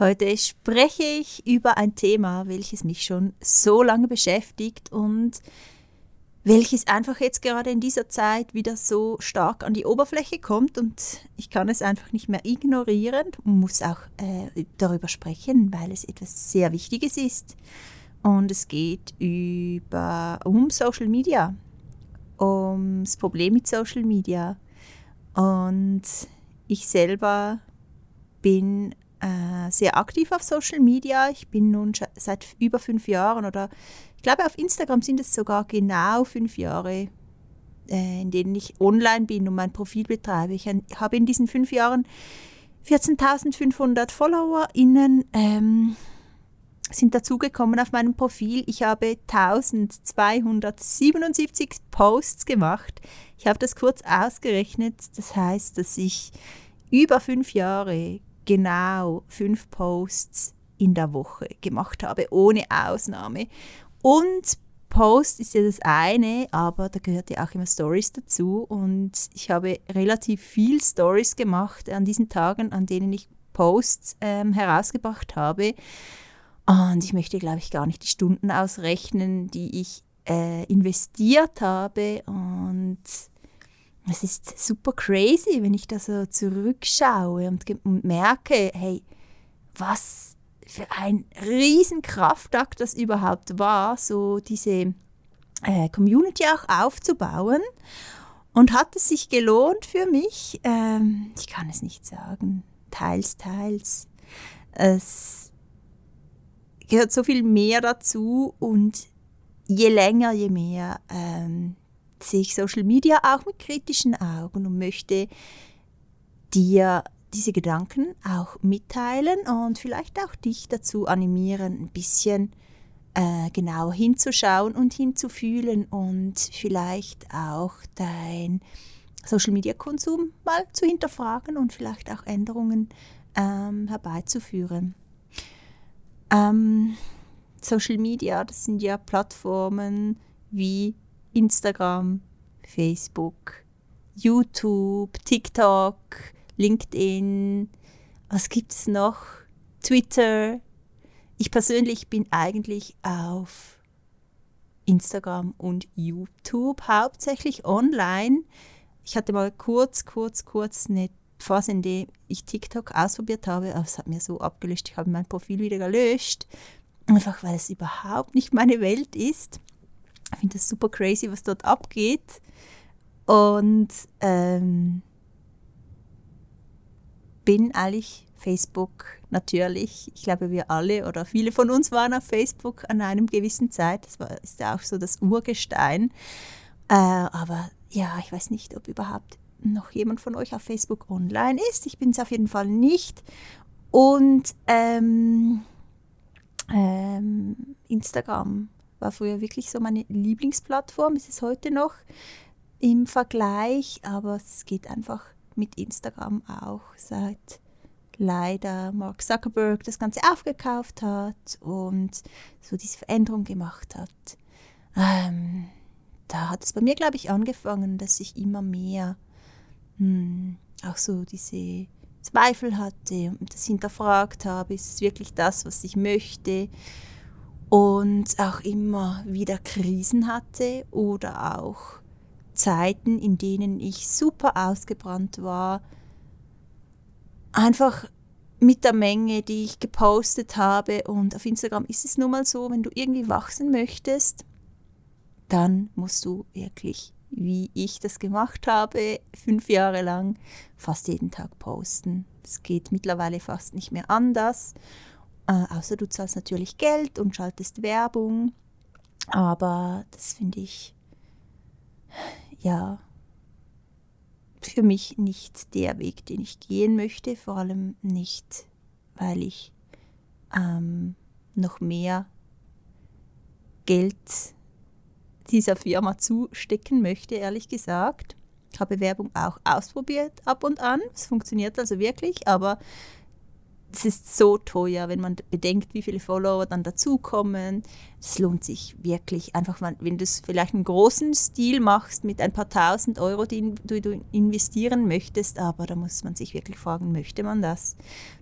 Heute spreche ich über ein Thema, welches mich schon so lange beschäftigt und welches einfach jetzt gerade in dieser Zeit wieder so stark an die Oberfläche kommt und ich kann es einfach nicht mehr ignorieren und muss auch äh, darüber sprechen, weil es etwas sehr Wichtiges ist. Und es geht über, um Social Media, ums Problem mit Social Media. Und ich selber bin äh, sehr aktiv auf Social Media. Ich bin nun seit über fünf Jahren oder ich glaube auf Instagram sind es sogar genau fünf Jahre, äh, in denen ich online bin und mein Profil betreibe. Ich habe in diesen fünf Jahren 14.500 FollowerInnen ähm, sind dazugekommen auf meinem Profil. Ich habe 1277 Posts gemacht. Ich habe das kurz ausgerechnet. Das heißt, dass ich über fünf Jahre genau fünf Posts in der Woche gemacht habe, ohne Ausnahme. Und Post ist ja das eine, aber da gehört ja auch immer Stories dazu. Und ich habe relativ viel Stories gemacht an diesen Tagen, an denen ich Posts ähm, herausgebracht habe. Und ich möchte, glaube ich, gar nicht die Stunden ausrechnen, die ich äh, investiert habe. Und es ist super crazy, wenn ich da so zurückschaue und, merke, hey, was für ein Riesenkraftakt das überhaupt war, so diese äh, Community auch aufzubauen. Und hat es sich gelohnt für mich? Ähm, ich kann es nicht sagen. Teils, teils. Es gehört so viel mehr dazu und je länger, je mehr ähm, sehe ich Social Media auch mit kritischen Augen und möchte dir diese Gedanken auch mitteilen und vielleicht auch dich dazu animieren, ein bisschen äh, genauer hinzuschauen und hinzufühlen und vielleicht auch dein Social Media Konsum mal zu hinterfragen und vielleicht auch Änderungen ähm, herbeizuführen. Ähm, Social Media, das sind ja Plattformen wie Instagram, Facebook, YouTube, TikTok, LinkedIn, was gibt es noch? Twitter. Ich persönlich bin eigentlich auf Instagram und YouTube hauptsächlich online. Ich hatte mal kurz, kurz, kurz eine Phase, in der ich TikTok ausprobiert habe, aber es hat mir so abgelöscht. Ich habe mein Profil wieder gelöscht, einfach weil es überhaupt nicht meine Welt ist. Ich finde das super crazy, was dort abgeht. Und ähm, bin eigentlich Facebook natürlich. Ich glaube, wir alle oder viele von uns waren auf Facebook an einem gewissen Zeit. Das war, ist ja auch so das Urgestein. Äh, aber ja, ich weiß nicht, ob überhaupt noch jemand von euch auf Facebook online ist. Ich bin es auf jeden Fall nicht. Und ähm, ähm, Instagram war früher wirklich so meine Lieblingsplattform, ist es heute noch im Vergleich, aber es geht einfach mit Instagram auch seit leider Mark Zuckerberg das Ganze aufgekauft hat und so diese Veränderung gemacht hat. Ähm, da hat es bei mir, glaube ich, angefangen, dass ich immer mehr hm, auch so diese Zweifel hatte und das hinterfragt habe, ist es wirklich das, was ich möchte? Und auch immer wieder Krisen hatte oder auch Zeiten, in denen ich super ausgebrannt war, einfach mit der Menge, die ich gepostet habe. Und auf Instagram ist es nun mal so, wenn du irgendwie wachsen möchtest, dann musst du wirklich, wie ich das gemacht habe, fünf Jahre lang, fast jeden Tag posten. Es geht mittlerweile fast nicht mehr anders. Äh, außer du zahlst natürlich Geld und schaltest Werbung. Aber das finde ich ja für mich nicht der Weg, den ich gehen möchte, vor allem nicht, weil ich ähm, noch mehr Geld dieser Firma zustecken möchte, ehrlich gesagt. Ich habe Werbung auch ausprobiert ab und an. Es funktioniert also wirklich, aber es ist so teuer, wenn man bedenkt, wie viele Follower dann dazukommen. Es lohnt sich wirklich einfach, wenn du es vielleicht einen großen Stil machst mit ein paar tausend Euro, die du investieren möchtest, aber da muss man sich wirklich fragen, möchte man das?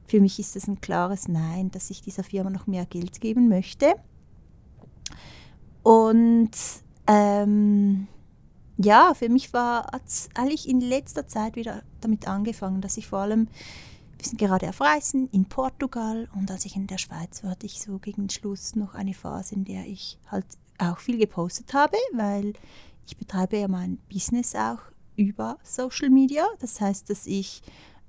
Für mich ist das ein klares Nein, dass ich dieser Firma noch mehr Geld geben möchte. Und ähm, ja, für mich war es eigentlich in letzter Zeit wieder damit angefangen, dass ich vor allem wir sind gerade auf Reisen in Portugal und als ich in der Schweiz war, hatte ich so gegen Schluss noch eine Phase, in der ich halt auch viel gepostet habe, weil ich betreibe ja mein Business auch über Social Media. Das heißt, dass ich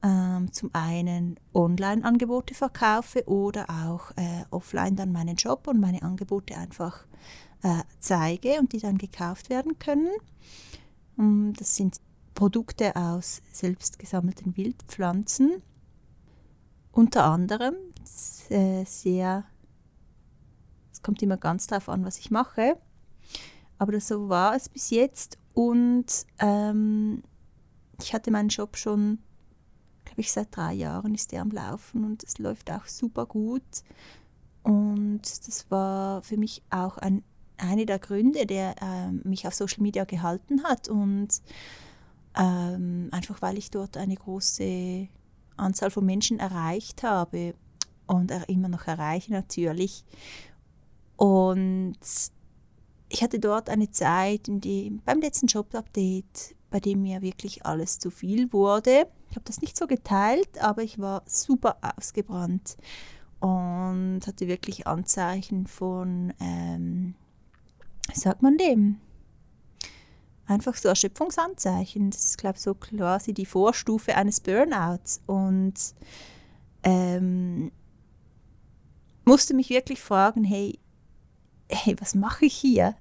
ähm, zum einen Online-Angebote verkaufe oder auch äh, offline dann meinen Job und meine Angebote einfach äh, zeige und die dann gekauft werden können. Und das sind Produkte aus selbst gesammelten Wildpflanzen unter anderem sehr, es kommt immer ganz darauf an, was ich mache, aber so war es bis jetzt und ähm, ich hatte meinen Job schon, glaube ich, seit drei Jahren ist der am Laufen und es läuft auch super gut und das war für mich auch ein, eine der Gründe, der äh, mich auf Social Media gehalten hat und ähm, einfach weil ich dort eine große Anzahl von Menschen erreicht habe und er immer noch erreiche natürlich. Und ich hatte dort eine Zeit, in die, beim letzten Job-Update, bei dem mir wirklich alles zu viel wurde. Ich habe das nicht so geteilt, aber ich war super ausgebrannt und hatte wirklich Anzeichen von, ähm, wie sagt man dem? Einfach so Erschöpfungsanzeichen. Das ist, glaube ich, so quasi die Vorstufe eines Burnouts. Und ähm, musste mich wirklich fragen, hey, hey, was mache ich hier?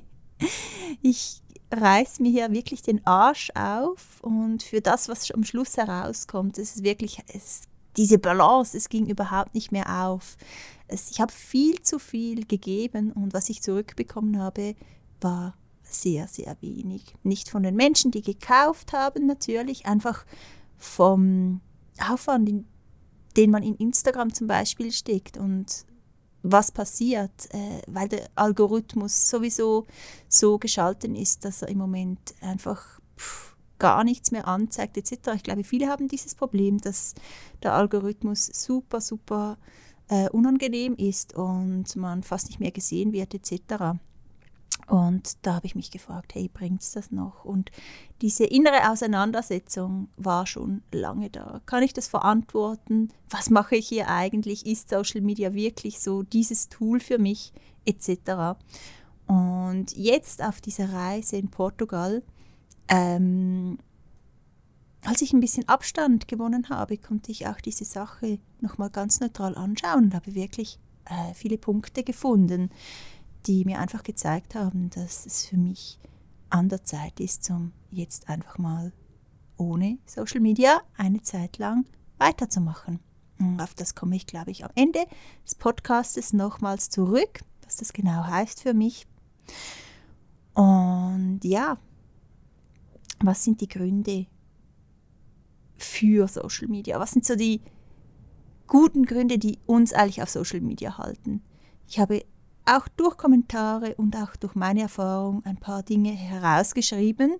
ich reiß mir hier wirklich den Arsch auf und für das, was am Schluss herauskommt, ist es wirklich, es, diese Balance, es ging überhaupt nicht mehr auf. Es, ich habe viel zu viel gegeben und was ich zurückbekommen habe, war sehr, sehr wenig. Nicht von den Menschen, die gekauft haben, natürlich, einfach vom Aufwand, den man in Instagram zum Beispiel steckt und was passiert, äh, weil der Algorithmus sowieso so geschalten ist, dass er im Moment einfach gar nichts mehr anzeigt etc. Ich glaube, viele haben dieses Problem, dass der Algorithmus super, super äh, unangenehm ist und man fast nicht mehr gesehen wird etc. Und da habe ich mich gefragt, hey, bringt es das noch? Und diese innere Auseinandersetzung war schon lange da. Kann ich das verantworten? Was mache ich hier eigentlich? Ist Social Media wirklich so dieses Tool für mich? Etc. Und jetzt auf dieser Reise in Portugal, ähm, als ich ein bisschen Abstand gewonnen habe, konnte ich auch diese Sache nochmal ganz neutral anschauen und habe wirklich äh, viele Punkte gefunden die mir einfach gezeigt haben, dass es für mich an der Zeit ist, um jetzt einfach mal ohne Social Media eine Zeit lang weiterzumachen. Und auf das komme ich, glaube ich, am Ende des Podcastes nochmals zurück, was das genau heißt für mich. Und ja, was sind die Gründe für Social Media? Was sind so die guten Gründe, die uns eigentlich auf Social Media halten? Ich habe auch durch Kommentare und auch durch meine Erfahrung ein paar Dinge herausgeschrieben.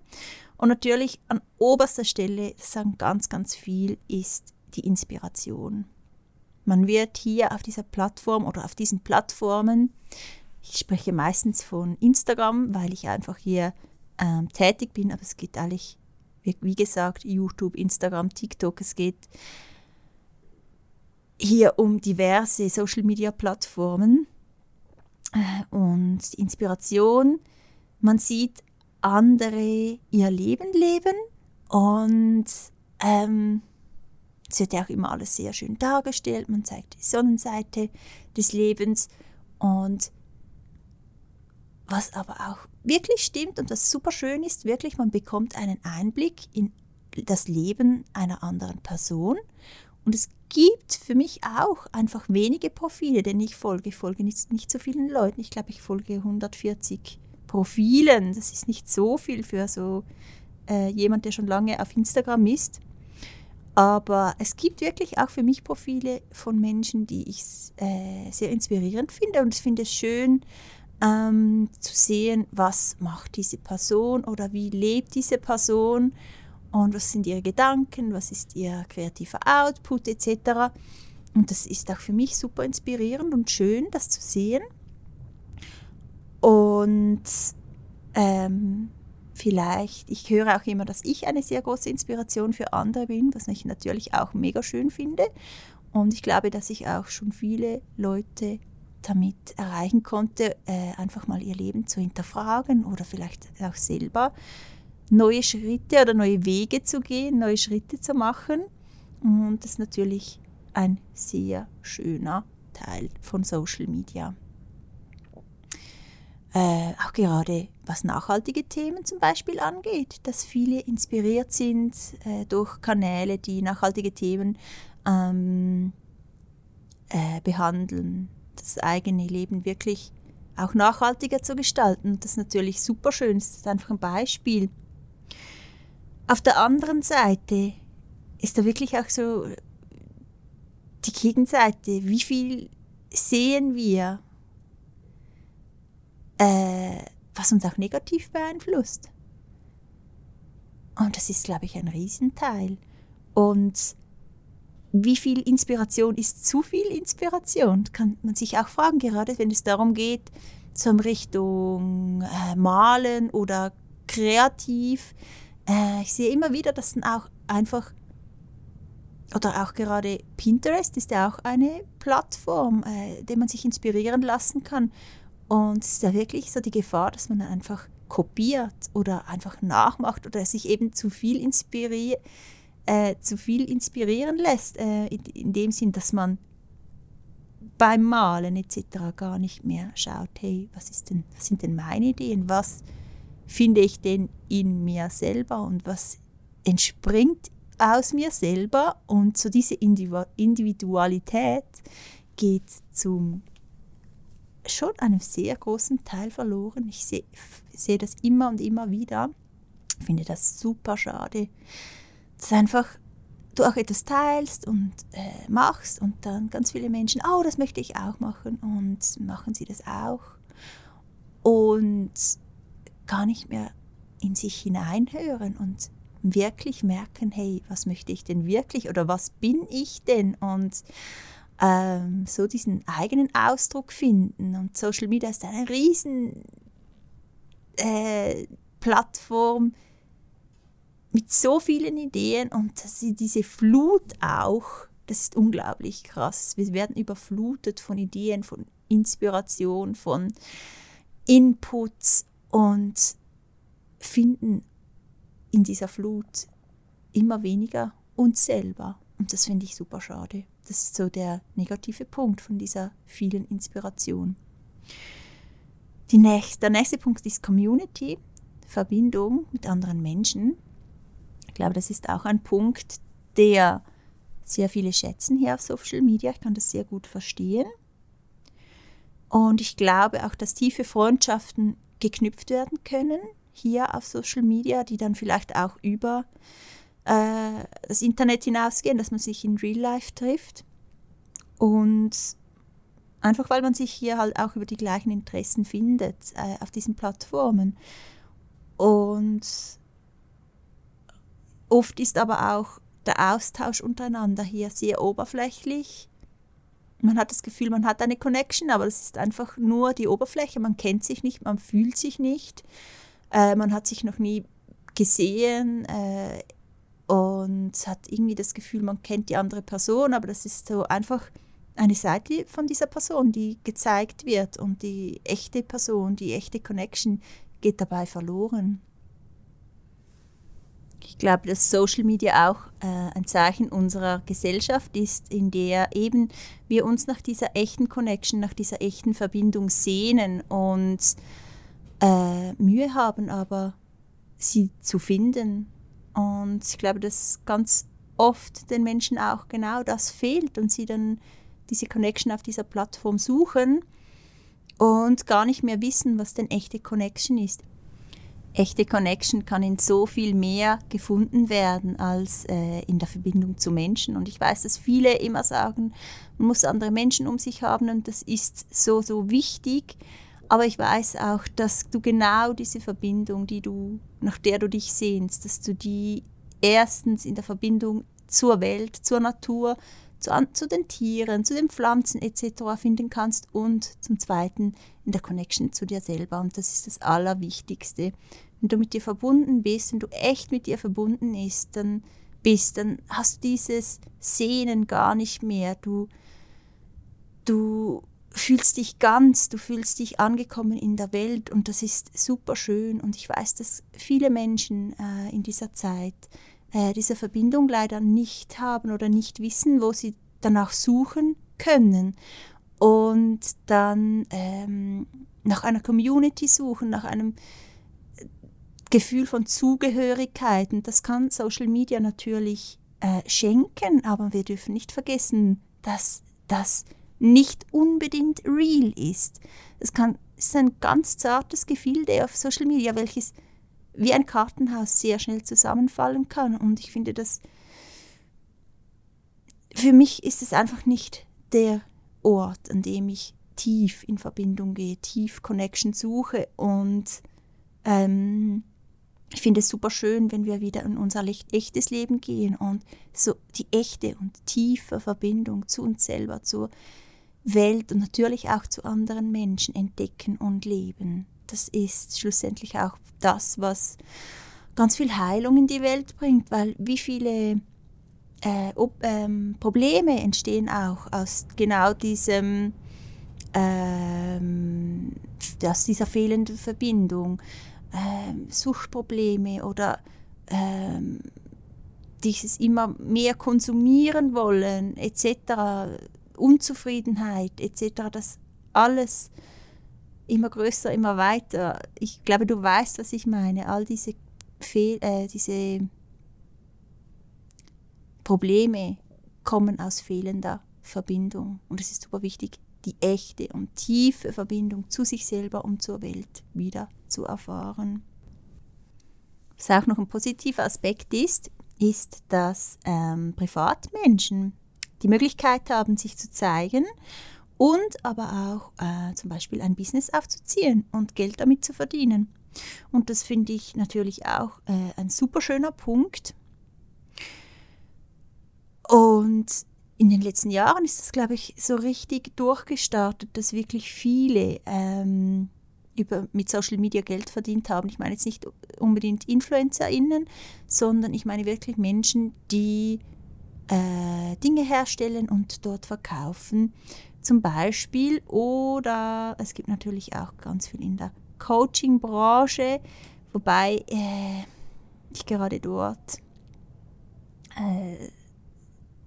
Und natürlich an oberster Stelle, sagen ganz, ganz viel, ist die Inspiration. Man wird hier auf dieser Plattform oder auf diesen Plattformen, ich spreche meistens von Instagram, weil ich einfach hier ähm, tätig bin, aber es geht eigentlich, wie, gesagt, YouTube, Instagram, TikTok, es geht hier um diverse Social-Media-Plattformen und Inspiration. Man sieht andere ihr Leben leben und ähm, es wird ja auch immer alles sehr schön dargestellt. Man zeigt die Sonnenseite des Lebens und was aber auch wirklich stimmt und was super schön ist, wirklich, man bekommt einen Einblick in das Leben einer anderen Person und es gibt für mich auch einfach wenige Profile, denn ich folge. Ich folge nicht, nicht so vielen Leuten. Ich glaube, ich folge 140 Profilen. Das ist nicht so viel für so äh, jemand, der schon lange auf Instagram ist. Aber es gibt wirklich auch für mich Profile von Menschen, die ich äh, sehr inspirierend finde. Und ich finde es schön ähm, zu sehen, was macht diese Person oder wie lebt diese Person und was sind ihre Gedanken, was ist ihr kreativer Output etc. Und das ist auch für mich super inspirierend und schön, das zu sehen. Und ähm, vielleicht, ich höre auch immer, dass ich eine sehr große Inspiration für andere bin, was ich natürlich auch mega schön finde. Und ich glaube, dass ich auch schon viele Leute damit erreichen konnte, äh, einfach mal ihr Leben zu hinterfragen oder vielleicht auch selber neue Schritte oder neue Wege zu gehen, neue Schritte zu machen. Und das ist natürlich ein sehr schöner Teil von Social Media. Äh, auch gerade was nachhaltige Themen zum Beispiel angeht, dass viele inspiriert sind äh, durch Kanäle, die nachhaltige Themen ähm, äh, behandeln, das eigene Leben wirklich auch nachhaltiger zu gestalten. Das ist natürlich super schön, das ist einfach ein Beispiel. Auf der anderen Seite ist da wirklich auch so die Gegenseite. Wie viel sehen wir äh, was uns auch negativ beeinflusst. Und das ist, glaube ich, ein Riesenteil. Und wie viel Inspiration ist zu viel Inspiration? Kann man sich auch fragen, gerade wenn es darum geht, so in Richtung äh, Malen oder kreativ. Äh, ich sehe immer wieder, dass dann auch einfach, oder auch gerade Pinterest ist ja auch eine Plattform, äh, der man sich inspirieren lassen kann. Und es ist ja wirklich so die Gefahr, dass man einfach kopiert oder einfach nachmacht oder sich eben zu viel, inspiri äh, zu viel inspirieren lässt, äh, in, in, dem Sinn, dass man beim Malen etc. gar nicht mehr schaut, hey, was, ist denn, was sind denn meine Ideen, was finde ich denn in mir selber und was entspringt aus mir selber und so diese Individualität geht zum schon einen sehr großen Teil verloren. Ich sehe seh das immer und immer wieder. Ich finde das super schade. Dass einfach du auch etwas teilst und äh, machst und dann ganz viele Menschen, oh, das möchte ich auch machen und machen sie das auch. Und gar nicht mehr in sich hineinhören und wirklich merken, hey, was möchte ich denn wirklich oder was bin ich denn? Und ähm, so diesen eigenen Ausdruck finden. Und Social Media ist eine riesen äh, Plattform mit so vielen Ideen und diese Flut auch, das ist unglaublich krass. Wir werden überflutet von Ideen, von Inspiration, von Inputs und finden in dieser Flut immer weniger uns selber. Und das finde ich super schade. Das ist so der negative Punkt von dieser vielen Inspiration. Nächste, der nächste Punkt ist Community, Verbindung mit anderen Menschen. Ich glaube, das ist auch ein Punkt, der sehr viele schätzen hier auf Social Media. Ich kann das sehr gut verstehen. Und ich glaube auch, dass tiefe Freundschaften geknüpft werden können hier auf Social Media, die dann vielleicht auch über äh, das Internet hinausgehen, dass man sich in Real Life trifft. Und einfach weil man sich hier halt auch über die gleichen Interessen findet äh, auf diesen Plattformen. Und oft ist aber auch der Austausch untereinander hier sehr oberflächlich. Man hat das Gefühl, man hat eine Connection, aber das ist einfach nur die Oberfläche. Man kennt sich nicht, man fühlt sich nicht. Äh, man hat sich noch nie gesehen. Äh, und hat irgendwie das Gefühl, man kennt die andere Person, aber das ist so einfach eine Seite von dieser Person, die gezeigt wird und die echte Person, die echte Connection geht dabei verloren. Ich glaube, dass Social Media auch äh, ein Zeichen unserer Gesellschaft ist, in der eben wir uns nach dieser echten Connection, nach dieser echten Verbindung sehnen und äh, Mühe haben, aber sie zu finden und ich glaube, dass ganz oft den Menschen auch genau das fehlt und sie dann diese Connection auf dieser Plattform suchen und gar nicht mehr wissen, was denn echte Connection ist. Echte Connection kann in so viel mehr gefunden werden als äh, in der Verbindung zu Menschen. Und ich weiß, dass viele immer sagen, man muss andere Menschen um sich haben und das ist so, so wichtig. Aber ich weiß auch, dass du genau diese Verbindung, die du, nach der du dich sehnst, dass du die erstens in der Verbindung zur Welt, zur Natur, zu, zu den Tieren, zu den Pflanzen etc. finden kannst und zum Zweiten in der Connection zu dir selber. Und das ist das Allerwichtigste. Wenn du mit dir verbunden bist, wenn du echt mit dir verbunden ist, dann bist, dann hast du dieses Sehnen gar nicht mehr. Du, du fühlst dich ganz, du fühlst dich angekommen in der Welt und das ist super schön. Und ich weiß, dass viele Menschen äh, in dieser Zeit äh, diese Verbindung leider nicht haben oder nicht wissen, wo sie danach suchen können. Und dann ähm, nach einer Community suchen, nach einem äh, Gefühl von Zugehörigkeit. Und das kann Social Media natürlich äh, schenken, aber wir dürfen nicht vergessen, dass das nicht unbedingt real ist. Es kann es ist ein ganz zartes Gefilde auf Social Media, welches wie ein Kartenhaus sehr schnell zusammenfallen kann. Und ich finde das, für mich ist es einfach nicht der Ort, an dem ich tief in Verbindung gehe, tief Connection suche. Und ähm, ich finde es super schön, wenn wir wieder in unser echtes Leben gehen und so die echte und tiefe Verbindung zu uns selber, zur Welt und natürlich auch zu anderen Menschen entdecken und leben das ist schlussendlich auch das, was ganz viel Heilung in die Welt bringt, weil wie viele äh, ob, ähm, Probleme entstehen auch aus genau diesem, ähm, aus dieser fehlenden Verbindung, ähm, Suchtprobleme oder ähm, dieses immer mehr konsumieren wollen etc., Unzufriedenheit etc., das alles immer größer, immer weiter. Ich glaube, du weißt, was ich meine. All diese, Fehl äh, diese Probleme kommen aus fehlender Verbindung. Und es ist super wichtig, die echte und tiefe Verbindung zu sich selber und zur Welt wieder zu erfahren. Was auch noch ein positiver Aspekt ist, ist, dass ähm, Privatmenschen die Möglichkeit haben, sich zu zeigen und aber auch äh, zum Beispiel ein Business aufzuziehen und Geld damit zu verdienen. Und das finde ich natürlich auch äh, ein super schöner Punkt. Und in den letzten Jahren ist das, glaube ich, so richtig durchgestartet, dass wirklich viele ähm, über, mit Social Media Geld verdient haben. Ich meine jetzt nicht unbedingt InfluencerInnen, sondern ich meine wirklich Menschen, die äh, Dinge herstellen und dort verkaufen zum Beispiel. Oder es gibt natürlich auch ganz viel in der Coaching-Branche, wobei äh, ich gerade dort äh,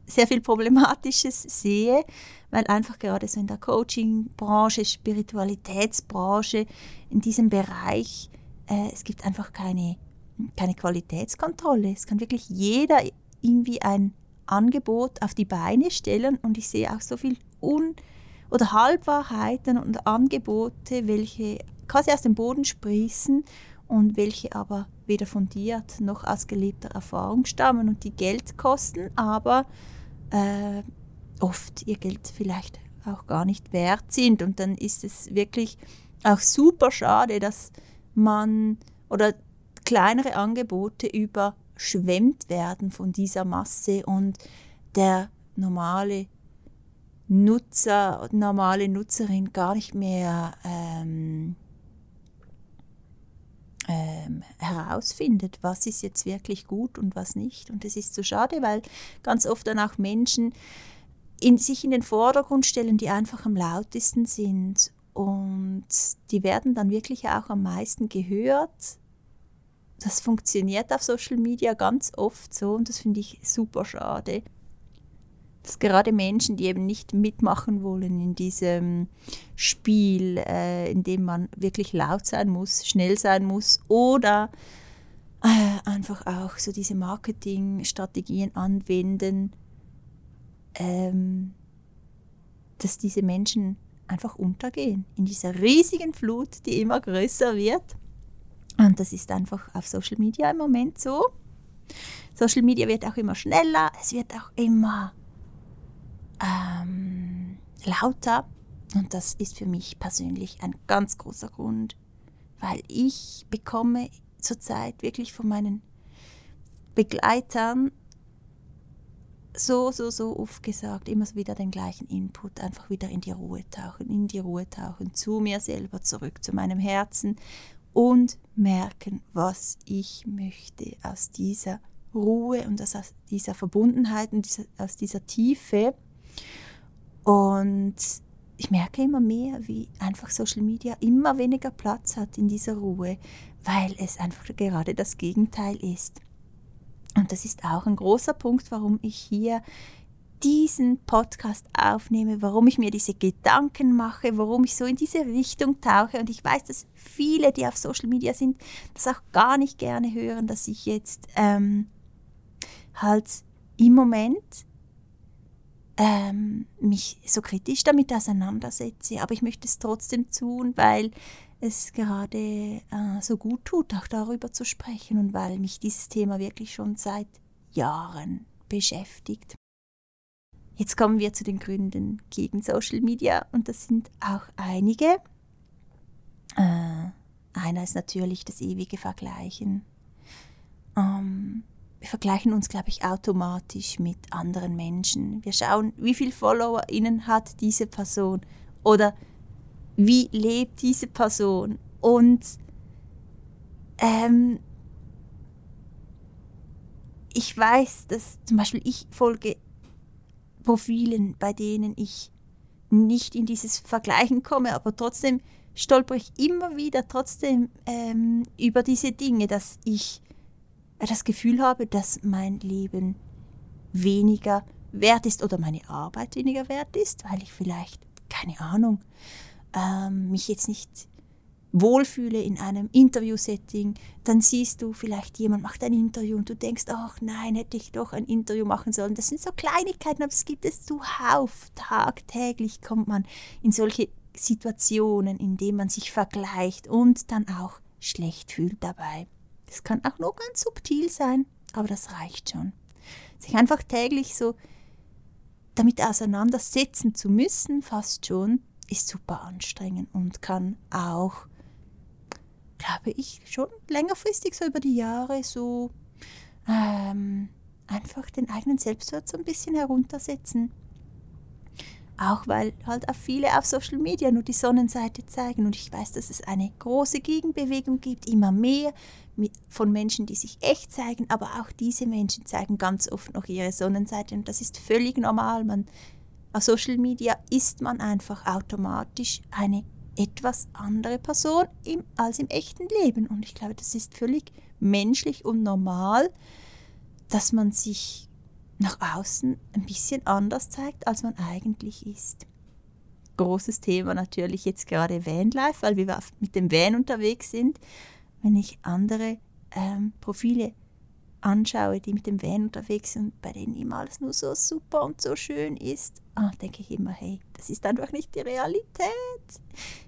sehr viel Problematisches sehe, weil einfach gerade so in der Coaching-Branche, Spiritualitätsbranche, in diesem Bereich, äh, es gibt einfach keine, keine Qualitätskontrolle. Es kann wirklich jeder irgendwie ein Angebot auf die Beine stellen und ich sehe auch so viel Un- oder Halbwahrheiten und Angebote, welche quasi aus dem Boden sprießen und welche aber weder fundiert noch aus gelebter Erfahrung stammen und die Geld kosten, aber äh, oft ihr Geld vielleicht auch gar nicht wert sind. Und dann ist es wirklich auch super schade, dass man oder kleinere Angebote überschwemmt werden von dieser Masse und der normale Nutzer, normale Nutzerin gar nicht mehr ähm, ähm, herausfindet, was ist jetzt wirklich gut und was nicht. Und das ist so schade, weil ganz oft dann auch Menschen in, sich in den Vordergrund stellen, die einfach am lautesten sind. Und die werden dann wirklich auch am meisten gehört. Das funktioniert auf Social Media ganz oft so und das finde ich super schade dass gerade Menschen, die eben nicht mitmachen wollen in diesem Spiel, äh, in dem man wirklich laut sein muss, schnell sein muss oder äh, einfach auch so diese Marketingstrategien anwenden, ähm, dass diese Menschen einfach untergehen in dieser riesigen Flut, die immer größer wird. Und das ist einfach auf Social Media im Moment so. Social Media wird auch immer schneller, es wird auch immer ähm, lauter. Und das ist für mich persönlich ein ganz großer Grund, weil ich bekomme zurzeit wirklich von meinen Begleitern so, so, so oft gesagt, immer wieder den gleichen Input, einfach wieder in die Ruhe tauchen, in die Ruhe tauchen, zu mir selber zurück, zu meinem Herzen und merken, was ich möchte aus dieser Ruhe und aus dieser Verbundenheit und aus dieser Tiefe. Und ich merke immer mehr, wie einfach Social Media immer weniger Platz hat in dieser Ruhe, weil es einfach gerade das Gegenteil ist. Und das ist auch ein großer Punkt, warum ich hier diesen Podcast aufnehme, warum ich mir diese Gedanken mache, warum ich so in diese Richtung tauche. Und ich weiß, dass viele, die auf Social Media sind, das auch gar nicht gerne hören, dass ich jetzt ähm, halt im Moment ähm, mich so kritisch damit auseinandersetze. Aber ich möchte es trotzdem tun, weil es gerade äh, so gut tut, auch darüber zu sprechen und weil mich dieses Thema wirklich schon seit Jahren beschäftigt. Jetzt kommen wir zu den Gründen gegen Social Media und das sind auch einige. Äh, einer ist natürlich das ewige Vergleichen. Ähm, wir vergleichen uns, glaube ich, automatisch mit anderen Menschen. Wir schauen, wie viele FollowerInnen hat diese Person oder wie lebt diese Person. Und ähm, ich weiß, dass zum Beispiel ich folge Profilen, bei denen ich nicht in dieses Vergleichen komme, aber trotzdem stolper ich immer wieder trotzdem ähm, über diese Dinge, dass ich das Gefühl habe, dass mein Leben weniger wert ist oder meine Arbeit weniger wert ist, weil ich vielleicht, keine Ahnung, ähm, mich jetzt nicht wohlfühle in einem Interview-Setting, dann siehst du vielleicht jemand macht ein Interview und du denkst, ach nein, hätte ich doch ein Interview machen sollen. Das sind so Kleinigkeiten, aber es gibt es zuhauf. Tagtäglich kommt man in solche Situationen, in denen man sich vergleicht und dann auch schlecht fühlt dabei. Das kann auch nur ganz subtil sein, aber das reicht schon. Sich einfach täglich so damit auseinandersetzen zu müssen, fast schon, ist super anstrengend und kann auch, glaube ich, schon längerfristig so über die Jahre so ähm, einfach den eigenen Selbstwert so ein bisschen heruntersetzen. Auch weil halt auch viele auf Social Media nur die Sonnenseite zeigen. Und ich weiß, dass es eine große Gegenbewegung gibt, immer mehr von Menschen, die sich echt zeigen. Aber auch diese Menschen zeigen ganz oft noch ihre Sonnenseite. Und das ist völlig normal. Man, auf Social Media ist man einfach automatisch eine etwas andere Person im, als im echten Leben. Und ich glaube, das ist völlig menschlich und normal, dass man sich nach außen ein bisschen anders zeigt, als man eigentlich ist. Großes Thema natürlich jetzt gerade Vanlife, weil wir mit dem Van unterwegs sind. Wenn ich andere ähm, Profile anschaue, die mit dem Van unterwegs sind, bei denen immer alles nur so super und so schön ist, ah, denke ich immer, hey, das ist einfach nicht die Realität.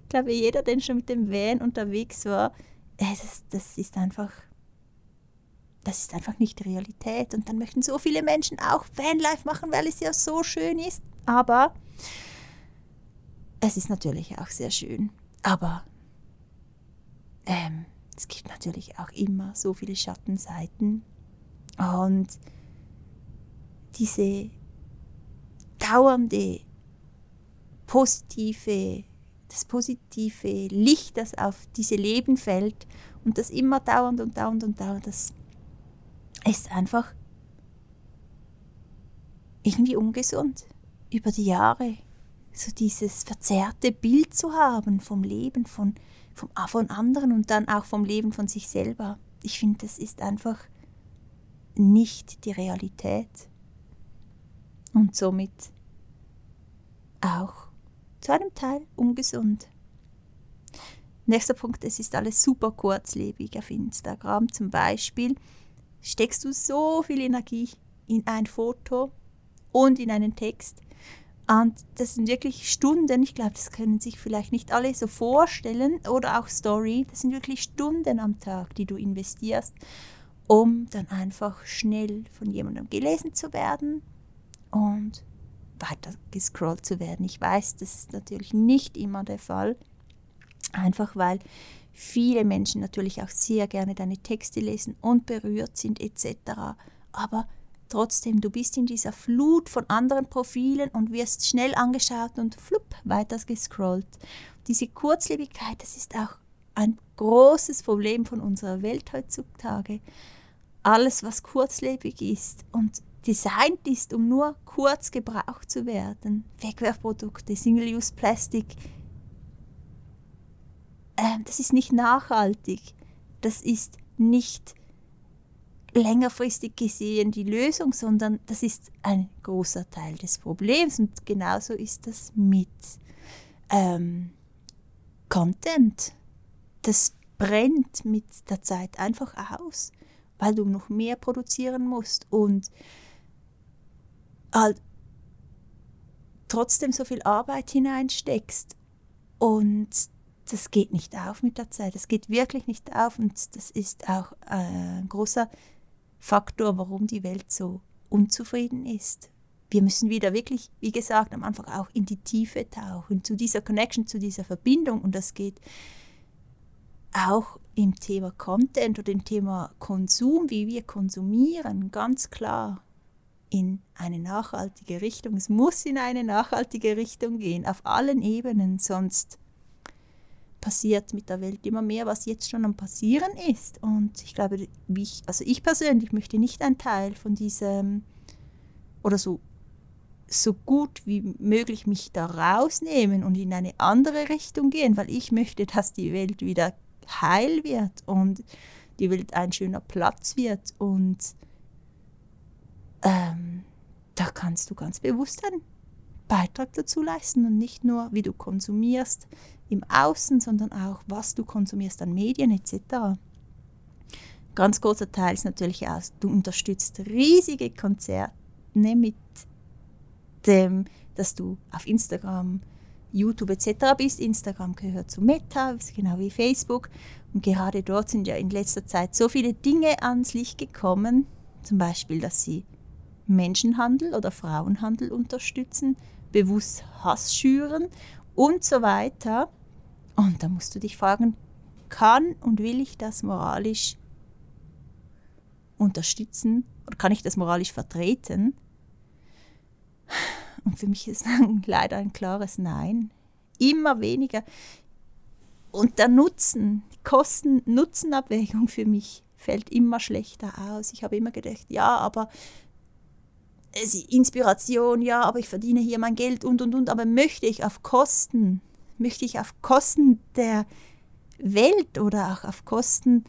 Ich glaube, jeder, der schon mit dem Van unterwegs war, das, das ist einfach das ist einfach nicht die Realität. Und dann möchten so viele Menschen auch Vanlife machen, weil es ja so schön ist. Aber es ist natürlich auch sehr schön. Aber ähm, es gibt natürlich auch immer so viele Schattenseiten. Und diese dauernde positive, das positive Licht, das auf diese Leben fällt und das immer dauernd und dauernd und dauernd, das ist einfach irgendwie ungesund über die Jahre. So dieses verzerrte Bild zu haben vom Leben von, vom, von anderen und dann auch vom Leben von sich selber. Ich finde, das ist einfach nicht die Realität. Und somit auch zu einem Teil ungesund. Nächster Punkt, es ist alles super kurzlebig auf Instagram zum Beispiel steckst du so viel Energie in ein Foto und in einen Text. Und das sind wirklich Stunden, ich glaube, das können sich vielleicht nicht alle so vorstellen oder auch Story, das sind wirklich Stunden am Tag, die du investierst, um dann einfach schnell von jemandem gelesen zu werden und weiter gescrollt zu werden. Ich weiß, das ist natürlich nicht immer der Fall, einfach weil viele Menschen natürlich auch sehr gerne deine Texte lesen und berührt sind etc. Aber Trotzdem, du bist in dieser Flut von anderen Profilen und wirst schnell angeschaut und flupp weiter gescrollt. Diese Kurzlebigkeit, das ist auch ein großes Problem von unserer Welt heutzutage. Alles, was kurzlebig ist und designt ist, um nur kurz gebraucht zu werden. Wegwerfprodukte, Single-Use-Plastik, äh, das ist nicht nachhaltig. Das ist nicht längerfristig gesehen die Lösung, sondern das ist ein großer Teil des Problems. Und genauso ist das mit ähm, Content. Das brennt mit der Zeit einfach aus, weil du noch mehr produzieren musst und halt trotzdem so viel Arbeit hineinsteckst. Und das geht nicht auf mit der Zeit. Das geht wirklich nicht auf und das ist auch ein großer Faktor, warum die Welt so unzufrieden ist. Wir müssen wieder wirklich, wie gesagt, am Anfang auch in die Tiefe tauchen, zu dieser Connection, zu dieser Verbindung. Und das geht auch im Thema Content oder im Thema Konsum, wie wir konsumieren, ganz klar in eine nachhaltige Richtung. Es muss in eine nachhaltige Richtung gehen, auf allen Ebenen, sonst passiert mit der Welt immer mehr, was jetzt schon am Passieren ist. Und ich glaube, ich, also ich persönlich möchte nicht ein Teil von diesem oder so, so gut wie möglich mich da rausnehmen und in eine andere Richtung gehen, weil ich möchte, dass die Welt wieder heil wird und die Welt ein schöner Platz wird. Und ähm, da kannst du ganz bewusst einen Beitrag dazu leisten und nicht nur, wie du konsumierst, im Außen, sondern auch, was du konsumierst an Medien etc. Ganz großer Teil ist natürlich auch, du unterstützt riesige Konzerte mit dem, dass du auf Instagram, YouTube etc. bist. Instagram gehört zu Meta, genau wie Facebook. Und gerade dort sind ja in letzter Zeit so viele Dinge ans Licht gekommen, zum Beispiel, dass sie Menschenhandel oder Frauenhandel unterstützen, bewusst Hass schüren und so weiter. Und da musst du dich fragen, kann und will ich das moralisch unterstützen oder kann ich das moralisch vertreten? Und für mich ist leider ein klares Nein. Immer weniger. Und der Nutzen, die Kosten-Nutzen-Abwägung für mich fällt immer schlechter aus. Ich habe immer gedacht, ja, aber Inspiration, ja, aber ich verdiene hier mein Geld und und und, aber möchte ich auf Kosten möchte ich auf Kosten der Welt oder auch auf Kosten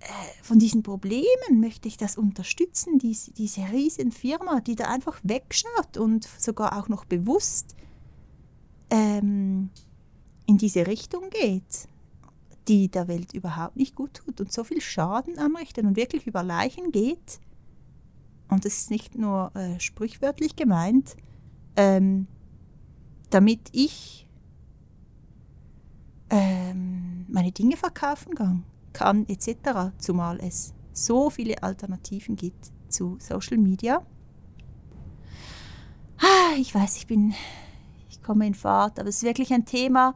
äh, von diesen Problemen möchte ich das unterstützen, diese, diese riesen Firma, die da einfach wegschaut und sogar auch noch bewusst ähm, in diese Richtung geht, die der Welt überhaupt nicht gut tut und so viel Schaden anrichtet und wirklich über Leichen geht. Und das ist nicht nur äh, sprichwörtlich gemeint, ähm, damit ich ähm, meine Dinge verkaufen kann, kann etc., zumal es so viele Alternativen gibt zu Social Media. Ah, ich weiß, ich bin, ich komme in Fahrt, aber es ist wirklich ein Thema.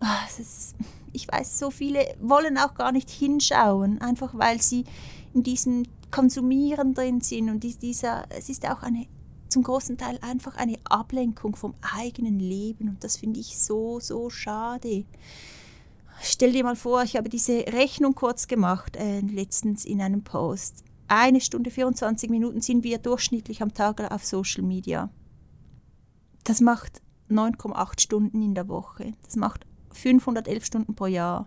Ah, ist, ich weiß, so viele wollen auch gar nicht hinschauen, einfach weil sie in diesem Konsumieren drin sind und dieser, es ist auch eine zum großen Teil einfach eine Ablenkung vom eigenen Leben und das finde ich so, so schade. Stell dir mal vor, ich habe diese Rechnung kurz gemacht, äh, letztens in einem Post. Eine Stunde 24 Minuten sind wir durchschnittlich am Tag auf Social Media. Das macht 9,8 Stunden in der Woche. Das macht 511 Stunden pro Jahr.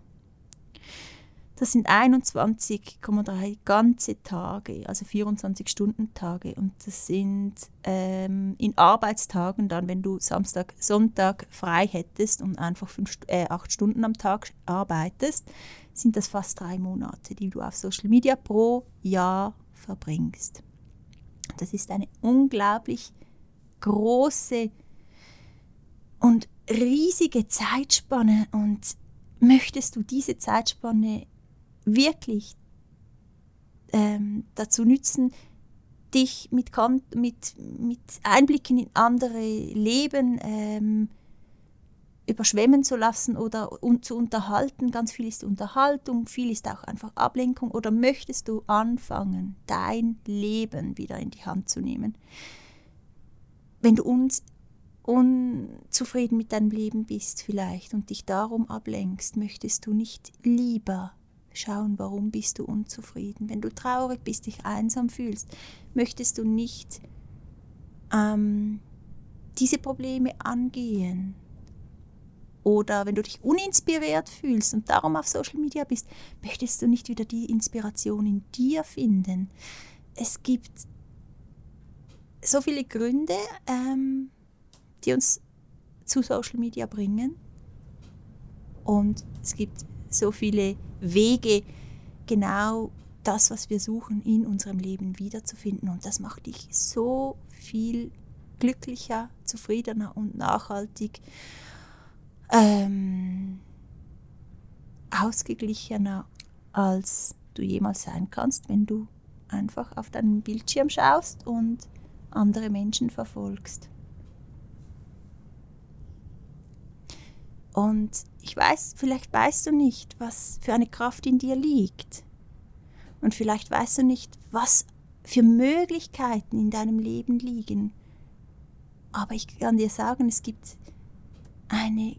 Das sind 21,3 ganze Tage, also 24-Stunden-Tage. Und das sind ähm, in Arbeitstagen dann, wenn du Samstag, Sonntag frei hättest und einfach fünf, äh, acht Stunden am Tag arbeitest, sind das fast drei Monate, die du auf Social Media pro Jahr verbringst. Das ist eine unglaublich große und riesige Zeitspanne und möchtest du diese Zeitspanne wirklich ähm, dazu nützen, dich mit, mit, mit Einblicken in andere Leben ähm, überschwemmen zu lassen oder um, zu unterhalten. Ganz viel ist Unterhaltung, viel ist auch einfach Ablenkung. Oder möchtest du anfangen, dein Leben wieder in die Hand zu nehmen? Wenn du uns unzufrieden mit deinem Leben bist vielleicht und dich darum ablenkst, möchtest du nicht lieber schauen, warum bist du unzufrieden. Wenn du traurig bist, dich einsam fühlst, möchtest du nicht ähm, diese Probleme angehen. Oder wenn du dich uninspiriert fühlst und darum auf Social Media bist, möchtest du nicht wieder die Inspiration in dir finden. Es gibt so viele Gründe, ähm, die uns zu Social Media bringen. Und es gibt so viele Wege, genau das, was wir suchen, in unserem Leben wiederzufinden. Und das macht dich so viel glücklicher, zufriedener und nachhaltig, ähm, ausgeglichener, als du jemals sein kannst, wenn du einfach auf deinen Bildschirm schaust und andere Menschen verfolgst. Und ich weiß, vielleicht weißt du nicht, was für eine Kraft in dir liegt. Und vielleicht weißt du nicht, was für Möglichkeiten in deinem Leben liegen. Aber ich kann dir sagen, es gibt eine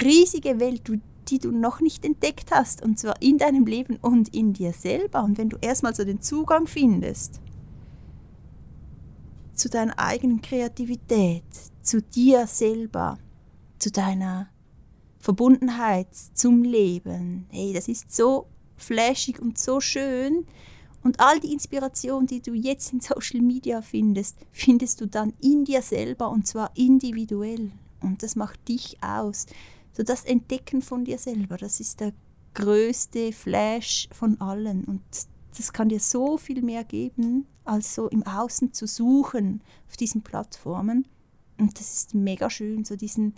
riesige Welt, die du noch nicht entdeckt hast, und zwar in deinem Leben und in dir selber. Und wenn du erstmal so den Zugang findest zu deiner eigenen Kreativität, zu dir selber, zu deiner Verbundenheit zum Leben. Hey, das ist so flashig und so schön. Und all die Inspiration, die du jetzt in Social Media findest, findest du dann in dir selber und zwar individuell. Und das macht dich aus. So das Entdecken von dir selber, das ist der größte Flash von allen. Und das kann dir so viel mehr geben, als so im Außen zu suchen auf diesen Plattformen. Und das ist mega schön, so diesen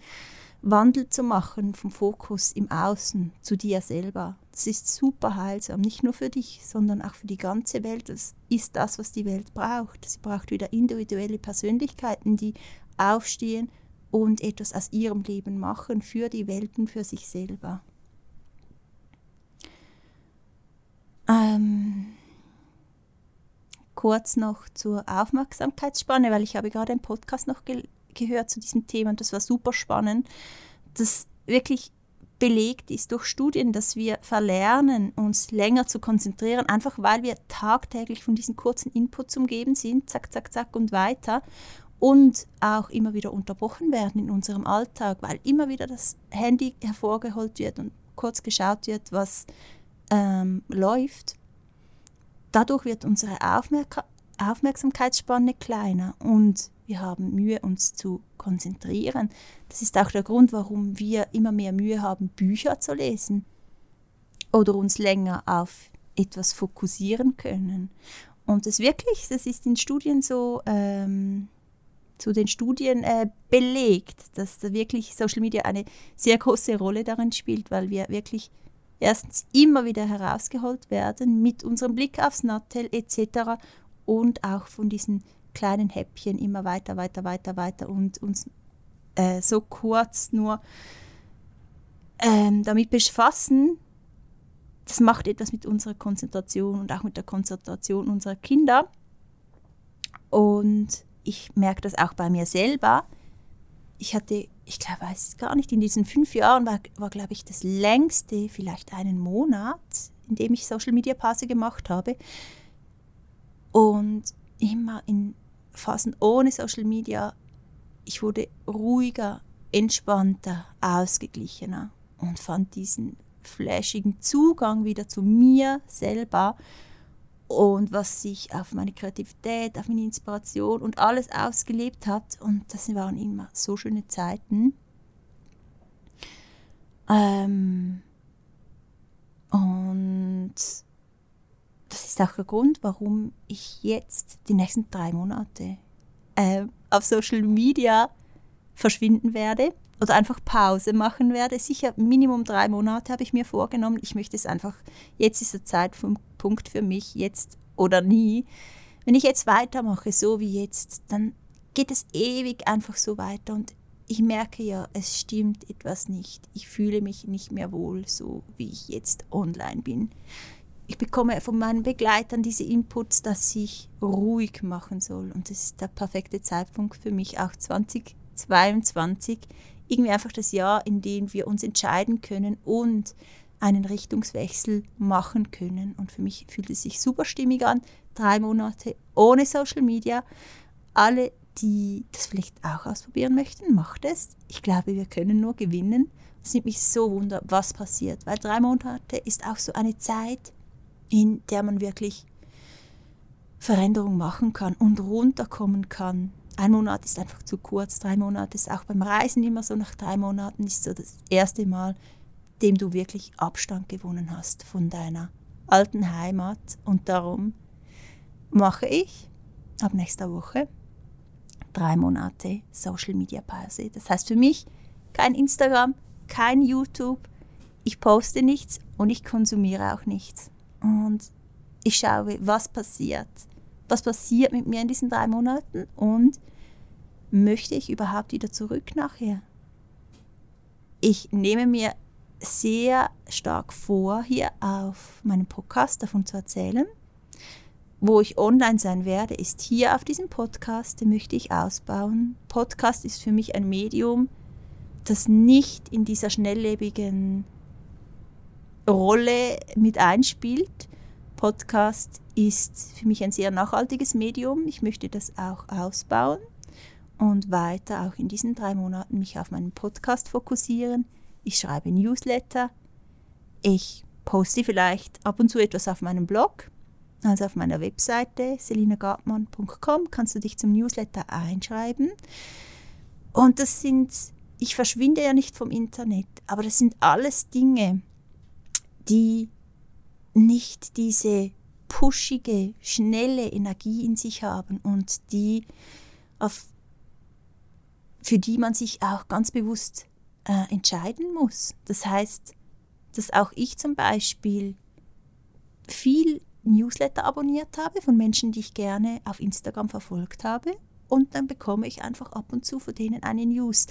Wandel zu machen vom Fokus im Außen zu dir selber. Das ist super heilsam, nicht nur für dich, sondern auch für die ganze Welt. Das ist das, was die Welt braucht. Sie braucht wieder individuelle Persönlichkeiten, die aufstehen und etwas aus ihrem Leben machen für die Welt und für sich selber. Ähm, kurz noch zur Aufmerksamkeitsspanne, weil ich habe gerade einen Podcast noch ge gehört zu diesem Thema und das war super spannend, dass wirklich belegt ist durch Studien, dass wir verlernen, uns länger zu konzentrieren, einfach weil wir tagtäglich von diesen kurzen Inputs umgeben sind, zack, zack, zack und weiter und auch immer wieder unterbrochen werden in unserem Alltag, weil immer wieder das Handy hervorgeholt wird und kurz geschaut wird, was ähm, läuft. Dadurch wird unsere Aufmerk Aufmerksamkeitsspanne kleiner und wir haben Mühe, uns zu konzentrieren. Das ist auch der Grund, warum wir immer mehr Mühe haben, Bücher zu lesen oder uns länger auf etwas fokussieren können. Und das wirklich, das ist in Studien so, ähm, zu den Studien äh, belegt, dass da wirklich Social Media eine sehr große Rolle darin spielt, weil wir wirklich erstens immer wieder herausgeholt werden mit unserem Blick aufs Nattel etc. und auch von diesen kleinen Häppchen immer weiter, weiter, weiter, weiter und uns äh, so kurz nur ähm, damit befassen, das macht etwas mit unserer Konzentration und auch mit der Konzentration unserer Kinder. Und ich merke das auch bei mir selber. Ich hatte, ich glaube, weiß gar nicht, in diesen fünf Jahren war, war glaube ich, das längste, vielleicht einen Monat, in dem ich Social Media Pause gemacht habe. Und immer in Phasen ohne Social Media, ich wurde ruhiger, entspannter, ausgeglichener und fand diesen flashigen Zugang wieder zu mir selber und was sich auf meine Kreativität, auf meine Inspiration und alles ausgelebt hat. Und das waren immer so schöne Zeiten. Ähm, und das ist auch der Grund, warum ich jetzt die nächsten drei Monate äh, auf Social Media verschwinden werde oder einfach Pause machen werde. Sicher Minimum drei Monate habe ich mir vorgenommen. Ich möchte es einfach, jetzt ist der Zeitpunkt für mich, jetzt oder nie. Wenn ich jetzt weitermache, so wie jetzt, dann geht es ewig einfach so weiter und ich merke ja, es stimmt etwas nicht. Ich fühle mich nicht mehr wohl, so wie ich jetzt online bin. Ich bekomme von meinen Begleitern diese Inputs, dass ich ruhig machen soll. Und das ist der perfekte Zeitpunkt für mich, auch 2022. Irgendwie einfach das Jahr, in dem wir uns entscheiden können und einen Richtungswechsel machen können. Und für mich fühlt es sich super stimmig an. Drei Monate ohne Social Media. Alle die das vielleicht auch ausprobieren möchten, macht es. Ich glaube, wir können nur gewinnen. Es nimmt mich so wunder, was passiert, weil drei Monate ist auch so eine Zeit, in der man wirklich Veränderung machen kann und runterkommen kann. Ein Monat ist einfach zu kurz, drei Monate ist auch beim Reisen immer so, nach drei Monaten ist so das erste Mal, dem du wirklich Abstand gewonnen hast von deiner alten Heimat und darum mache ich ab nächster Woche drei Monate Social Media Pause. Das heißt für mich kein Instagram, kein YouTube, ich poste nichts und ich konsumiere auch nichts. Und ich schaue, was passiert. Was passiert mit mir in diesen drei Monaten und möchte ich überhaupt wieder zurück nachher? Ich nehme mir sehr stark vor, hier auf meinem Podcast davon zu erzählen wo ich online sein werde, ist hier auf diesem Podcast, den möchte ich ausbauen. Podcast ist für mich ein Medium, das nicht in dieser schnelllebigen Rolle mit einspielt. Podcast ist für mich ein sehr nachhaltiges Medium. Ich möchte das auch ausbauen und weiter auch in diesen drei Monaten mich auf meinen Podcast fokussieren. Ich schreibe Newsletter. Ich poste vielleicht ab und zu etwas auf meinem Blog. Also auf meiner Webseite selinagartmann.com kannst du dich zum Newsletter einschreiben. Und das sind, ich verschwinde ja nicht vom Internet, aber das sind alles Dinge, die nicht diese pushige, schnelle Energie in sich haben und die auf, für die man sich auch ganz bewusst äh, entscheiden muss. Das heißt, dass auch ich zum Beispiel viel Newsletter abonniert habe von Menschen, die ich gerne auf Instagram verfolgt habe. Und dann bekomme ich einfach ab und zu von denen eine News.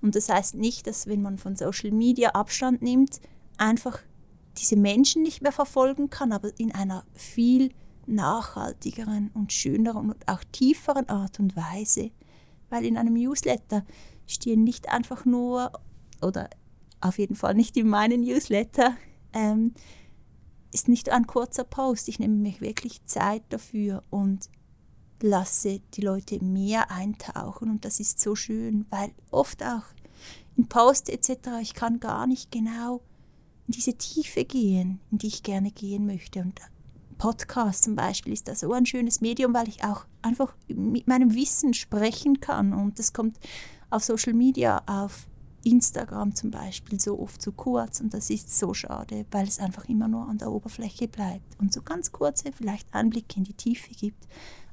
Und das heißt nicht, dass wenn man von Social Media Abstand nimmt, einfach diese Menschen nicht mehr verfolgen kann, aber in einer viel nachhaltigeren und schöneren und auch tieferen Art und Weise. Weil in einem Newsletter stehen nicht einfach nur, oder auf jeden Fall nicht in meinen Newsletter, ähm, ist nicht ein kurzer Post. Ich nehme mich wirklich Zeit dafür und lasse die Leute mehr eintauchen. Und das ist so schön, weil oft auch in Post etc. ich kann gar nicht genau in diese Tiefe gehen, in die ich gerne gehen möchte. Und Podcast zum Beispiel ist da so ein schönes Medium, weil ich auch einfach mit meinem Wissen sprechen kann. Und das kommt auf Social Media, auf Instagram zum Beispiel so oft zu kurz und das ist so schade, weil es einfach immer nur an der Oberfläche bleibt und so ganz kurze vielleicht Einblicke in die Tiefe gibt.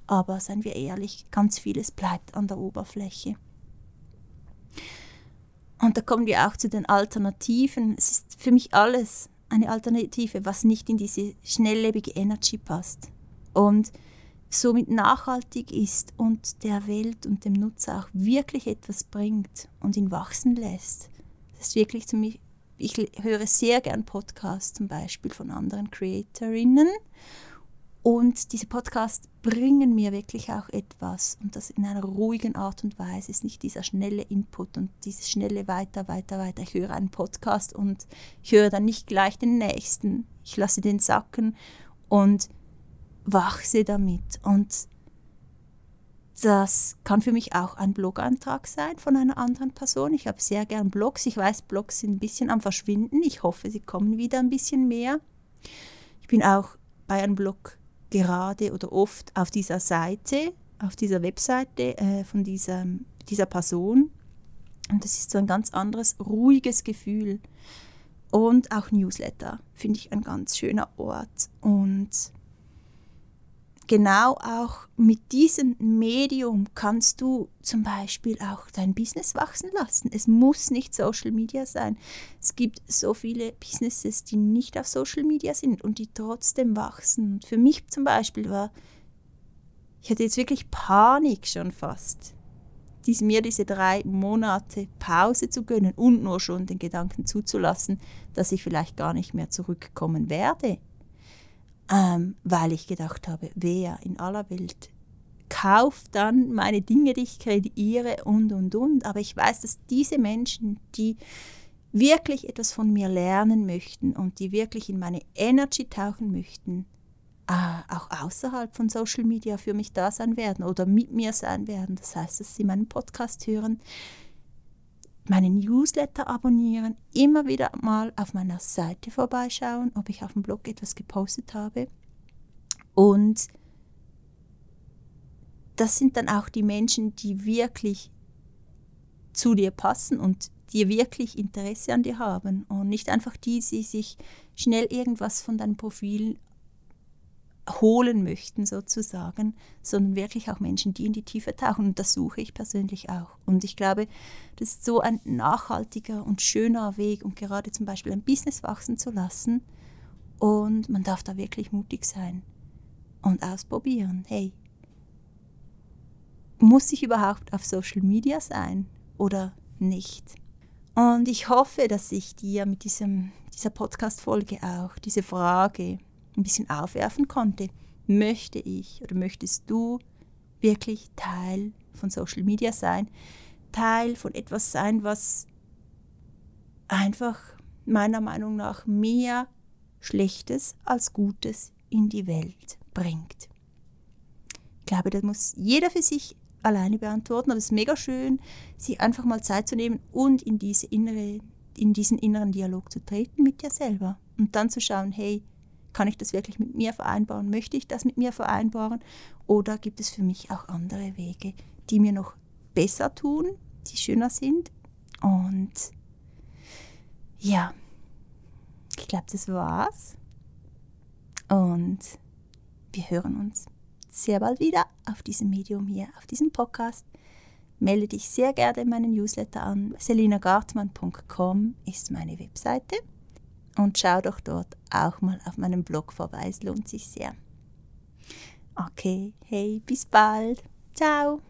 Aber seien wir ehrlich, ganz vieles bleibt an der Oberfläche. Und da kommen wir auch zu den Alternativen. Es ist für mich alles eine Alternative, was nicht in diese schnelllebige Energy passt. Und somit nachhaltig ist und der Welt und dem Nutzer auch wirklich etwas bringt und ihn wachsen lässt. Das ist wirklich zu mir, ich höre sehr gern Podcasts zum Beispiel von anderen Creatorinnen und diese Podcasts bringen mir wirklich auch etwas und das in einer ruhigen Art und Weise. Es ist nicht dieser schnelle Input und dieses schnelle weiter, weiter, weiter. Ich höre einen Podcast und ich höre dann nicht gleich den nächsten. Ich lasse den sacken und wachse damit. Und das kann für mich auch ein Blog-Antrag sein von einer anderen Person. Ich habe sehr gern Blogs. Ich weiß, Blogs sind ein bisschen am Verschwinden. Ich hoffe, sie kommen wieder ein bisschen mehr. Ich bin auch bei einem Blog gerade oder oft auf dieser Seite, auf dieser Webseite äh, von dieser, dieser Person. Und das ist so ein ganz anderes, ruhiges Gefühl. Und auch Newsletter finde ich ein ganz schöner Ort. Und genau auch mit diesem Medium kannst du zum Beispiel auch dein Business wachsen lassen. Es muss nicht Social Media sein. Es gibt so viele Businesses, die nicht auf Social Media sind und die trotzdem wachsen. Für mich zum Beispiel war, ich hatte jetzt wirklich Panik schon fast, dies, mir diese drei Monate Pause zu gönnen und nur schon den Gedanken zuzulassen, dass ich vielleicht gar nicht mehr zurückkommen werde ähm, weil ich gedacht habe, wer in aller Welt kauft dann meine Dinge, die ich kreiere und, und, und. Aber ich weiß, dass diese Menschen, die wirklich etwas von mir lernen möchten und die wirklich in meine Energy tauchen möchten, äh, auch außerhalb von Social Media für mich da sein werden oder mit mir sein werden. Das heißt, dass sie meinen Podcast hören, meinen Newsletter abonnieren, immer wieder mal auf meiner Seite vorbeischauen, ob ich auf dem Blog etwas gepostet habe. Und das sind dann auch die Menschen, die wirklich zu dir passen und die wirklich Interesse an dir haben und nicht einfach die, die sich schnell irgendwas von deinem Profil holen möchten sozusagen, sondern wirklich auch Menschen, die in die Tiefe tauchen. Und das suche ich persönlich auch. Und ich glaube, das ist so ein nachhaltiger und schöner Weg, um gerade zum Beispiel ein Business wachsen zu lassen. Und man darf da wirklich mutig sein und ausprobieren. Hey, muss ich überhaupt auf Social Media sein oder nicht? Und ich hoffe, dass ich dir mit diesem, dieser Podcast-Folge auch diese Frage ein bisschen aufwerfen konnte. Möchte ich oder möchtest du wirklich Teil von Social Media sein? Teil von etwas sein, was einfach meiner Meinung nach mehr Schlechtes als Gutes in die Welt bringt. Ich glaube, das muss jeder für sich alleine beantworten, aber es ist mega schön, sich einfach mal Zeit zu nehmen und in, diese innere, in diesen inneren Dialog zu treten mit dir selber und dann zu schauen, hey, kann ich das wirklich mit mir vereinbaren? Möchte ich das mit mir vereinbaren? Oder gibt es für mich auch andere Wege, die mir noch besser tun, die schöner sind? Und ja, ich glaube, das war's. Und wir hören uns sehr bald wieder auf diesem Medium hier, auf diesem Podcast. Melde dich sehr gerne in meinen Newsletter an. selinagartmann.com ist meine Webseite und schau doch dort auch mal auf meinem Blog vorbei. Es lohnt sich sehr. Okay, hey, bis bald. Ciao.